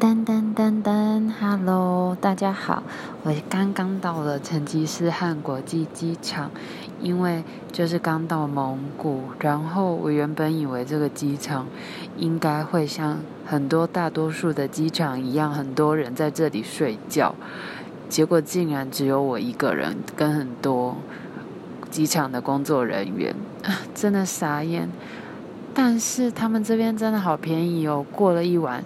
噔噔噔噔，Hello，大家好，我刚刚到了成吉思汗国际机场，因为就是刚到蒙古，然后我原本以为这个机场应该会像很多大多数的机场一样，很多人在这里睡觉，结果竟然只有我一个人，跟很多机场的工作人员，真的傻眼。但是他们这边真的好便宜哦，过了一晚。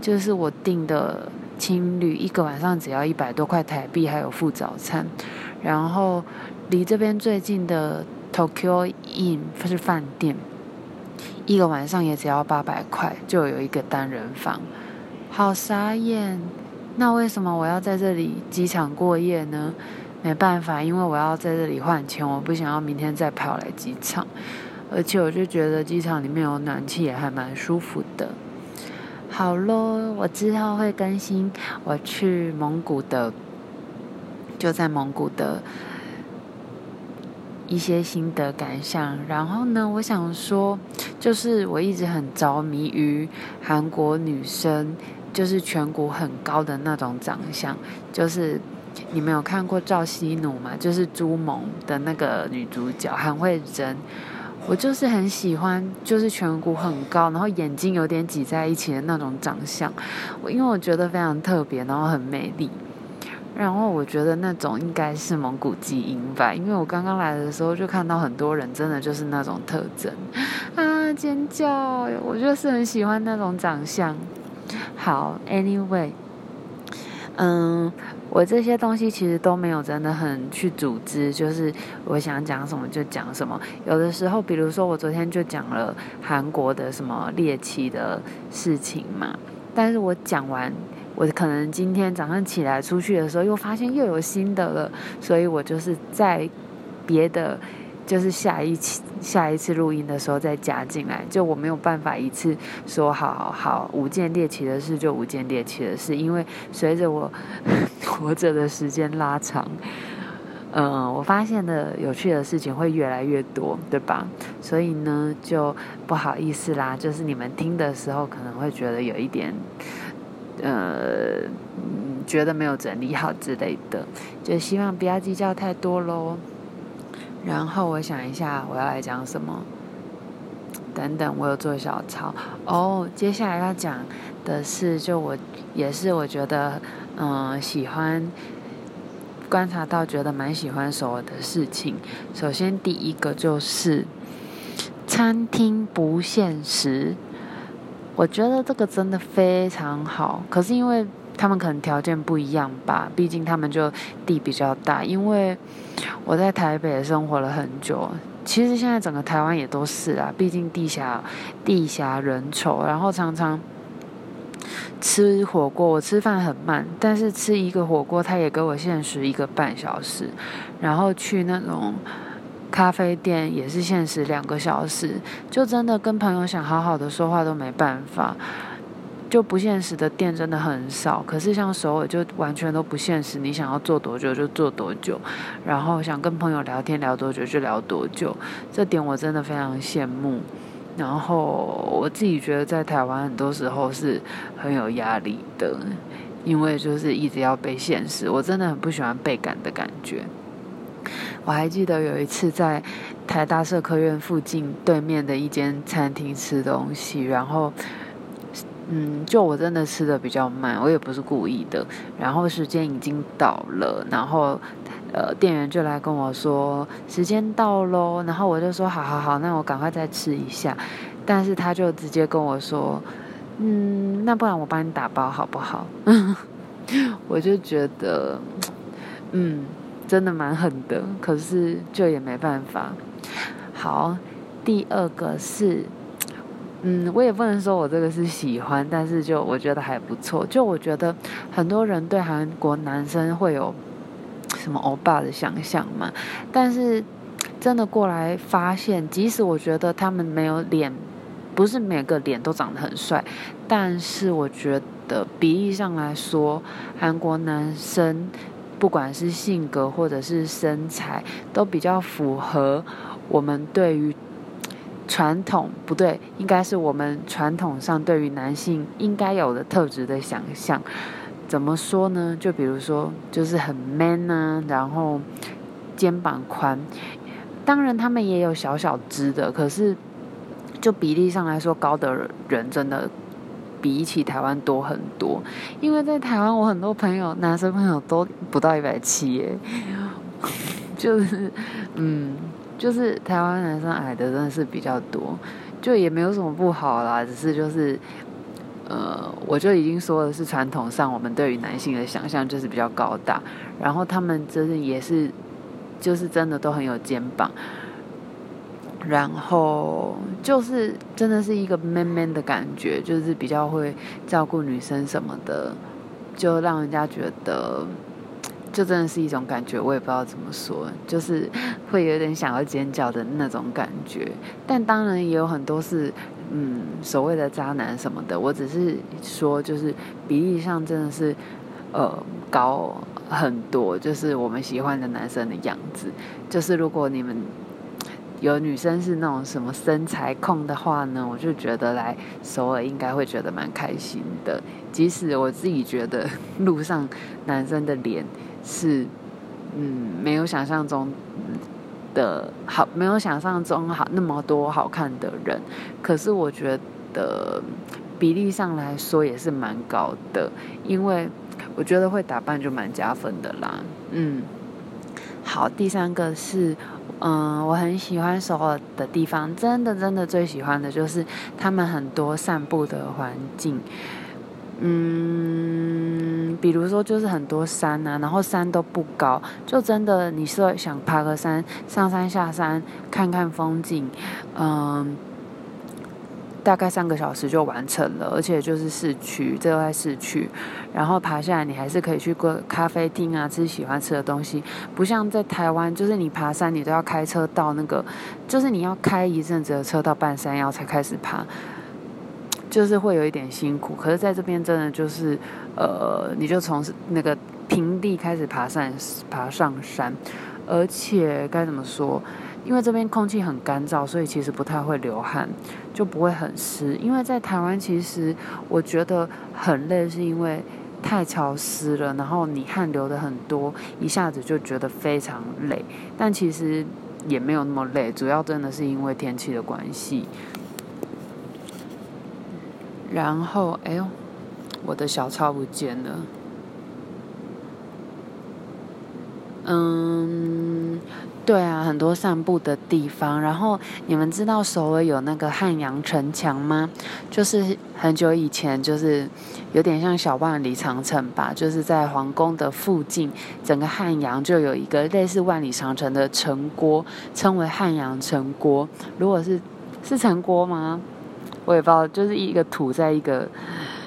就是我订的青旅，一个晚上只要一百多块台币，还有附早餐。然后离这边最近的 Tokyo Inn 是饭店，一个晚上也只要八百块，就有一个单人房，好傻眼。那为什么我要在这里机场过夜呢？没办法，因为我要在这里换钱，我不想要明天再跑来机场。而且我就觉得机场里面有暖气，也还蛮舒服的。好咯，我之后会更新我去蒙古的，就在蒙古的一些心得感想。然后呢，我想说，就是我一直很着迷于韩国女生，就是颧骨很高的那种长相。就是你们有看过赵熙努吗？就是《朱蒙》的那个女主角韩惠珍。我就是很喜欢，就是颧骨很高，然后眼睛有点挤在一起的那种长相。我因为我觉得非常特别，然后很美丽。然后我觉得那种应该是蒙古基因吧，因为我刚刚来的时候就看到很多人真的就是那种特征啊，尖叫！我就是很喜欢那种长相。好，Anyway，嗯。我这些东西其实都没有真的很去组织，就是我想讲什么就讲什么。有的时候，比如说我昨天就讲了韩国的什么猎奇的事情嘛，但是我讲完，我可能今天早上起来出去的时候，又发现又有新的了，所以我就是在别的。就是下一期下一次录音的时候再加进来，就我没有办法一次说好好好五件猎奇的事就五件猎奇的事，因为随着我 活着的时间拉长，嗯，我发现的有趣的事情会越来越多，对吧？所以呢，就不好意思啦，就是你们听的时候可能会觉得有一点，呃，觉得没有整理好之类的，就希望不要计较太多喽。然后我想一下，我要来讲什么？等等，我有做小抄哦。接下来要讲的是，就我也是我觉得，嗯，喜欢观察到，觉得蛮喜欢所有的事情。首先，第一个就是餐厅不限时，我觉得这个真的非常好。可是因为他们可能条件不一样吧，毕竟他们就地比较大。因为我在台北生活了很久，其实现在整个台湾也都是啊，毕竟地狭地狭人稠，然后常常吃火锅，我吃饭很慢，但是吃一个火锅他也给我限时一个半小时，然后去那种咖啡店也是限时两个小时，就真的跟朋友想好好的说话都没办法。就不现实的店真的很少，可是像首尔就完全都不现实，你想要做多久就做多久，然后想跟朋友聊天聊多久就聊多久，这点我真的非常羡慕。然后我自己觉得在台湾很多时候是很有压力的，因为就是一直要被现实，我真的很不喜欢被赶的感觉。我还记得有一次在台大社科院附近对面的一间餐厅吃东西，然后。嗯，就我真的吃的比较慢，我也不是故意的。然后时间已经到了，然后呃，店员就来跟我说时间到喽，然后我就说好好好，那我赶快再吃一下。但是他就直接跟我说，嗯，那不然我帮你打包好不好？我就觉得，嗯，真的蛮狠的，可是就也没办法。好，第二个是。嗯，我也不能说我这个是喜欢，但是就我觉得还不错。就我觉得很多人对韩国男生会有 什么欧巴的想象嘛，但是真的过来发现，即使我觉得他们没有脸，不是每个脸都长得很帅，但是我觉得比例上来说，韩国男生不管是性格或者是身材，都比较符合我们对于。传统不对，应该是我们传统上对于男性应该有的特质的想象。怎么说呢？就比如说，就是很 man 啊，然后肩膀宽。当然，他们也有小小只的，可是就比例上来说，高的人真的比起台湾多很多。因为在台湾，我很多朋友，男生朋友都不到一百七耶，就是嗯。就是台湾男生矮的真的是比较多，就也没有什么不好啦，只是就是，呃，我就已经说的是传统上我们对于男性的想象就是比较高大，然后他们真的也是，就是真的都很有肩膀，然后就是真的是一个 man man 的感觉，就是比较会照顾女生什么的，就让人家觉得。就真的是一种感觉，我也不知道怎么说，就是会有点想要尖叫的那种感觉。但当然也有很多是，嗯，所谓的渣男什么的。我只是说，就是比例上真的是，呃，高很多。就是我们喜欢的男生的样子。就是如果你们有女生是那种什么身材控的话呢，我就觉得来首尔应该会觉得蛮开心的。即使我自己觉得路上男生的脸。是，嗯，没有想象中的好，没有想象中好那么多好看的人。可是我觉得比例上来说也是蛮高的，因为我觉得会打扮就蛮加分的啦。嗯，好，第三个是，嗯，我很喜欢首尔的地方，真的真的最喜欢的就是他们很多散步的环境。嗯，比如说就是很多山啊，然后山都不高，就真的你是想爬个山，上山下山看看风景，嗯，大概三个小时就完成了，而且就是市区，这在市区，然后爬下来你还是可以去过咖啡厅啊，吃喜欢吃的东西，不像在台湾，就是你爬山你都要开车到那个，就是你要开一阵子的车到半山腰才开始爬。就是会有一点辛苦，可是在这边真的就是，呃，你就从那个平地开始爬山，爬上山，而且该怎么说？因为这边空气很干燥，所以其实不太会流汗，就不会很湿。因为在台湾，其实我觉得很累，是因为太潮湿了，然后你汗流的很多，一下子就觉得非常累。但其实也没有那么累，主要真的是因为天气的关系。然后，哎呦，我的小抄不见了。嗯，对啊，很多散步的地方。然后，你们知道首尔有那个汉阳城墙吗？就是很久以前，就是有点像小万里长城吧。就是在皇宫的附近，整个汉阳就有一个类似万里长城的城郭，称为汉阳城郭。如果是是城郭吗？我也不知道，就是一个土在一个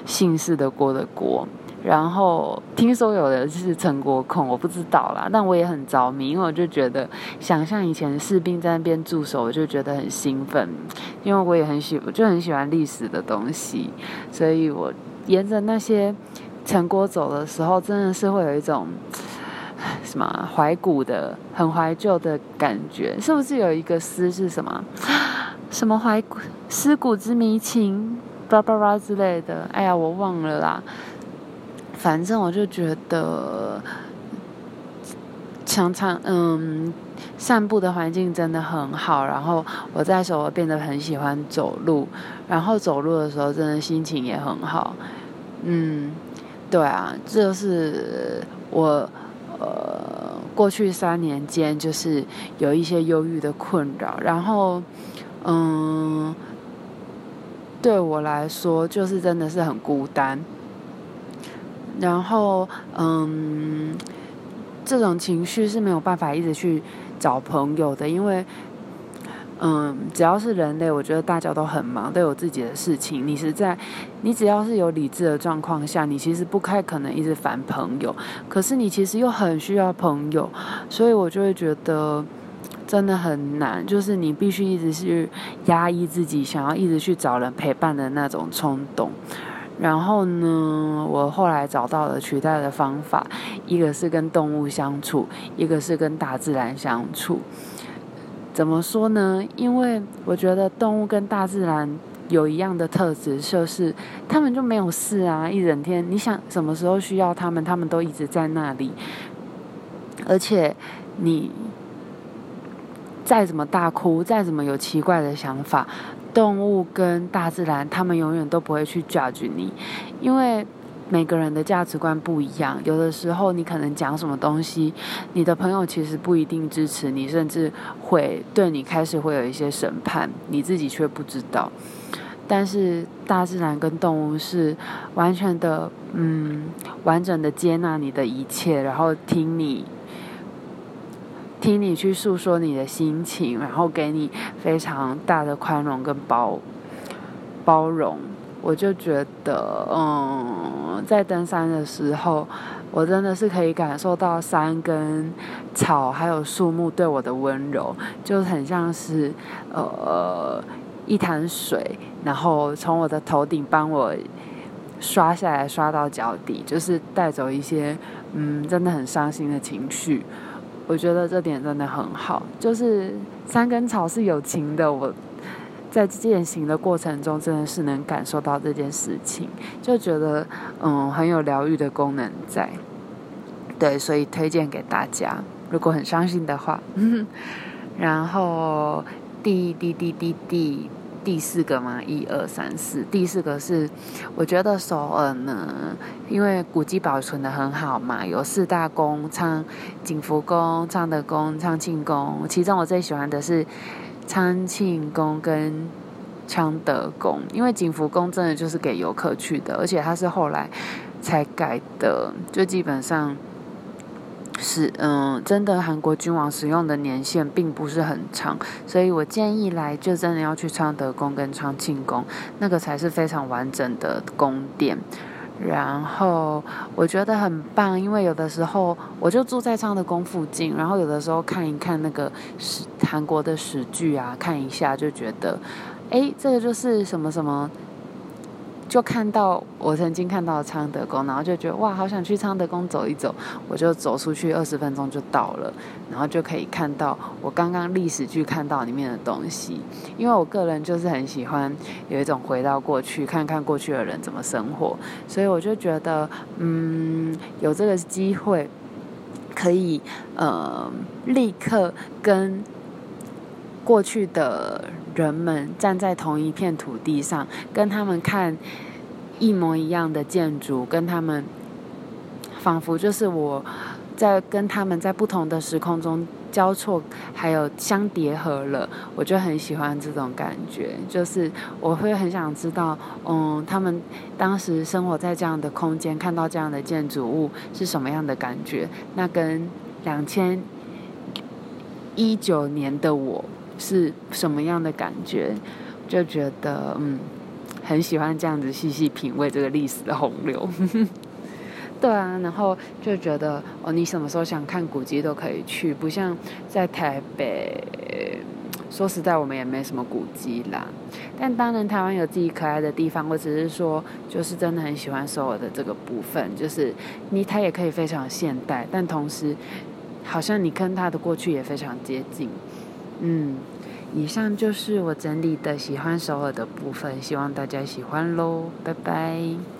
姓氏的郭的郭，然后听说有的是陈国控，我不知道啦，但我也很着迷，因为我就觉得想象以前士兵在那边驻守，我就觉得很兴奋，因为我也很喜，我就很喜欢历史的东西，所以我沿着那些陈国走的时候，真的是会有一种什么怀古的、很怀旧的感觉，是不是有一个诗是什么？什么怀古、思古之迷情，巴拉巴拉之类的。哎呀，我忘了啦。反正我就觉得，常常嗯，散步的环境真的很好。然后我在首尔变得很喜欢走路，然后走路的时候真的心情也很好。嗯，对啊，这是我呃过去三年间就是有一些忧郁的困扰，然后。嗯，对我来说，就是真的是很孤单。然后，嗯，这种情绪是没有办法一直去找朋友的，因为，嗯，只要是人类，我觉得大家都很忙，都有自己的事情。你是在，你只要是有理智的状况下，你其实不太可能一直烦朋友。可是你其实又很需要朋友，所以我就会觉得。真的很难，就是你必须一直去压抑自己想要一直去找人陪伴的那种冲动。然后呢，我后来找到了取代的方法，一个是跟动物相处，一个是跟大自然相处。怎么说呢？因为我觉得动物跟大自然有一样的特质，就是他们就没有事啊，一整天你想什么时候需要他们，他们都一直在那里。而且你再怎么大哭，再怎么有奇怪的想法，动物跟大自然，他们永远都不会去 judge 你，因为。每个人的价值观不一样，有的时候你可能讲什么东西，你的朋友其实不一定支持你，甚至会对你开始会有一些审判，你自己却不知道。但是大自然跟动物是完全的，嗯，完整的接纳你的一切，然后听你，听你去诉说你的心情，然后给你非常大的宽容跟包包容。我就觉得，嗯，在登山的时候，我真的是可以感受到山跟草还有树木对我的温柔，就很像是呃一潭水，然后从我的头顶帮我刷下来，刷到脚底，就是带走一些嗯真的很伤心的情绪。我觉得这点真的很好，就是山跟草是有情的，我。在健行的过程中，真的是能感受到这件事情，就觉得嗯很有疗愈的功能在。对，所以推荐给大家，如果很伤心的话。然后滴滴滴滴滴第四个嘛，一二三四，第四个是我觉得首尔呢，因为古迹保存的很好嘛，有四大宫，昌景福宫、昌德宫、昌庆宫，其中我最喜欢的是。昌庆宫跟昌德宫，因为景福宫真的就是给游客去的，而且它是后来才改的，就基本上是嗯，真的韩国君王使用的年限并不是很长，所以我建议来就真的要去昌德宫跟昌庆宫，那个才是非常完整的宫殿。然后我觉得很棒，因为有的时候我就住在昌德宫附近，然后有的时候看一看那个史韩国的史剧啊，看一下就觉得，哎，这个就是什么什么。就看到我曾经看到昌德宫，然后就觉得哇，好想去昌德宫走一走。我就走出去二十分钟就到了，然后就可以看到我刚刚历史剧看到里面的东西。因为我个人就是很喜欢有一种回到过去，看看过去的人怎么生活，所以我就觉得，嗯，有这个机会可以呃立刻跟过去的。人们站在同一片土地上，跟他们看一模一样的建筑，跟他们仿佛就是我在跟他们在不同的时空中交错，还有相叠合了。我就很喜欢这种感觉，就是我会很想知道，嗯，他们当时生活在这样的空间，看到这样的建筑物是什么样的感觉？那跟两千一九年的我。是什么样的感觉？就觉得嗯，很喜欢这样子细细品味这个历史的洪流。对啊，然后就觉得哦，你什么时候想看古迹都可以去，不像在台北。说实在，我们也没什么古迹啦。但当然，台湾有自己可爱的地方。我只是说，就是真的很喜欢首尔的这个部分，就是你它也可以非常现代，但同时好像你跟它的过去也非常接近。嗯，以上就是我整理的喜欢首尔的部分，希望大家喜欢喽，拜拜。